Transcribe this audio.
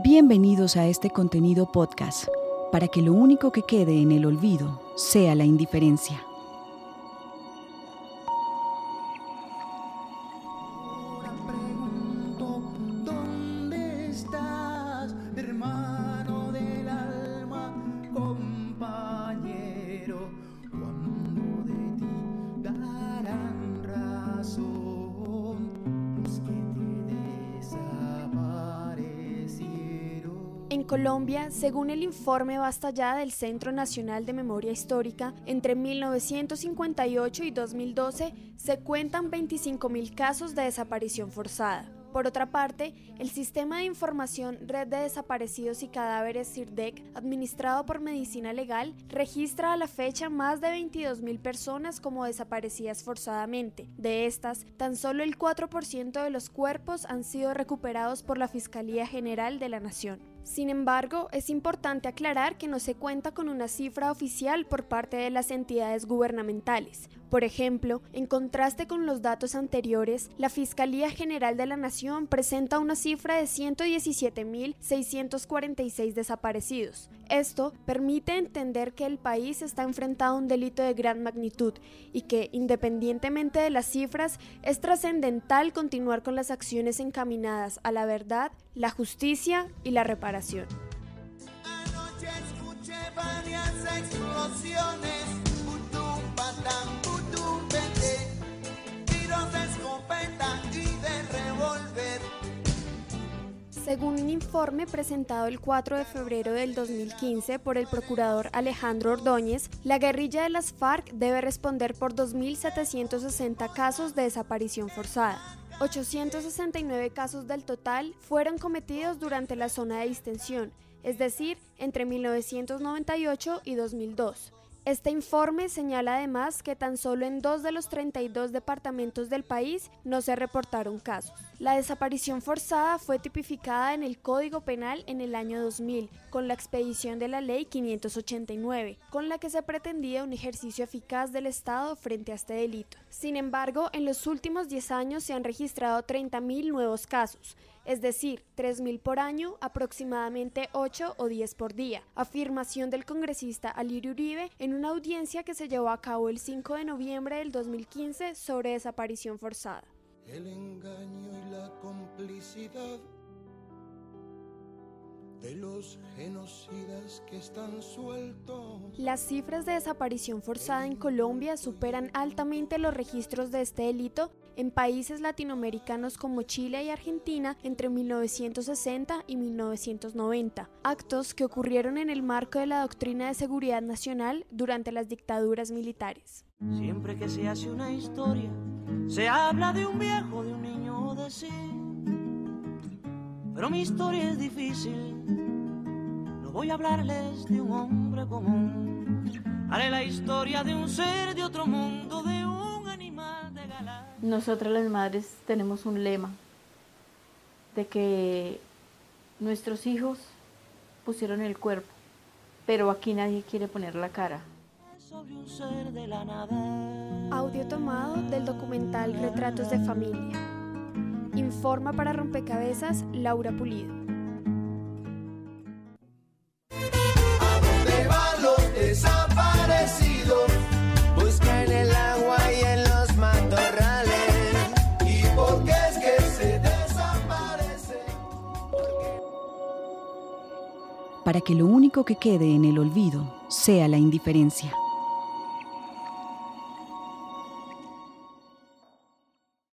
Bienvenidos a este contenido podcast, para que lo único que quede en el olvido sea la indiferencia. En Colombia, según el informe Basta Ya del Centro Nacional de Memoria Histórica, entre 1958 y 2012 se cuentan 25.000 casos de desaparición forzada. Por otra parte, el Sistema de Información Red de Desaparecidos y Cadáveres CIRDEC, administrado por Medicina Legal, registra a la fecha más de 22.000 personas como desaparecidas forzadamente. De estas, tan solo el 4% de los cuerpos han sido recuperados por la Fiscalía General de la Nación. Sin embargo, es importante aclarar que no se cuenta con una cifra oficial por parte de las entidades gubernamentales. Por ejemplo, en contraste con los datos anteriores, la Fiscalía General de la Nación presenta una cifra de 117.646 desaparecidos. Esto permite entender que el país está enfrentado a un delito de gran magnitud y que, independientemente de las cifras, es trascendental continuar con las acciones encaminadas a la verdad, la justicia y la reparación. Anoche escuché varias explosiones, putum patán, putum pete, tiros de escopeta y de revólver. Según un informe presentado el 4 de febrero del 2015 por el procurador Alejandro Ordóñez, la guerrilla de las FARC debe responder por 2.760 casos de desaparición forzada. 869 casos del total fueron cometidos durante la zona de distensión, es decir, entre 1998 y 2002. Este informe señala además que tan solo en dos de los 32 departamentos del país no se reportaron casos. La desaparición forzada fue tipificada en el Código Penal en el año 2000, con la expedición de la Ley 589, con la que se pretendía un ejercicio eficaz del Estado frente a este delito. Sin embargo, en los últimos 10 años se han registrado 30.000 nuevos casos, es decir, 3.000 por año, aproximadamente 8 o 10 por día. Afirmación del congresista Alirio Uribe en una audiencia que se llevó a cabo el 5 de noviembre del 2015 sobre desaparición forzada. De los genocidas que están sueltos. Las cifras de desaparición forzada en Colombia superan altamente los registros de este delito en países latinoamericanos como Chile y Argentina entre 1960 y 1990, actos que ocurrieron en el marco de la doctrina de seguridad nacional durante las dictaduras militares. Siempre que se hace una historia, se habla de un viejo, de un niño, de sí. Pero mi historia es difícil. No voy a hablarles de un hombre común. Haré la historia de un ser de otro mundo, de un animal de galaxia. Nosotras las madres tenemos un lema de que nuestros hijos pusieron el cuerpo, pero aquí nadie quiere poner la cara. Sobre un ser de la nada. Audio tomado del documental Retratos de Familia. Informa para Rompecabezas Laura Pulido. Para que lo único que quede en el olvido sea la indiferencia.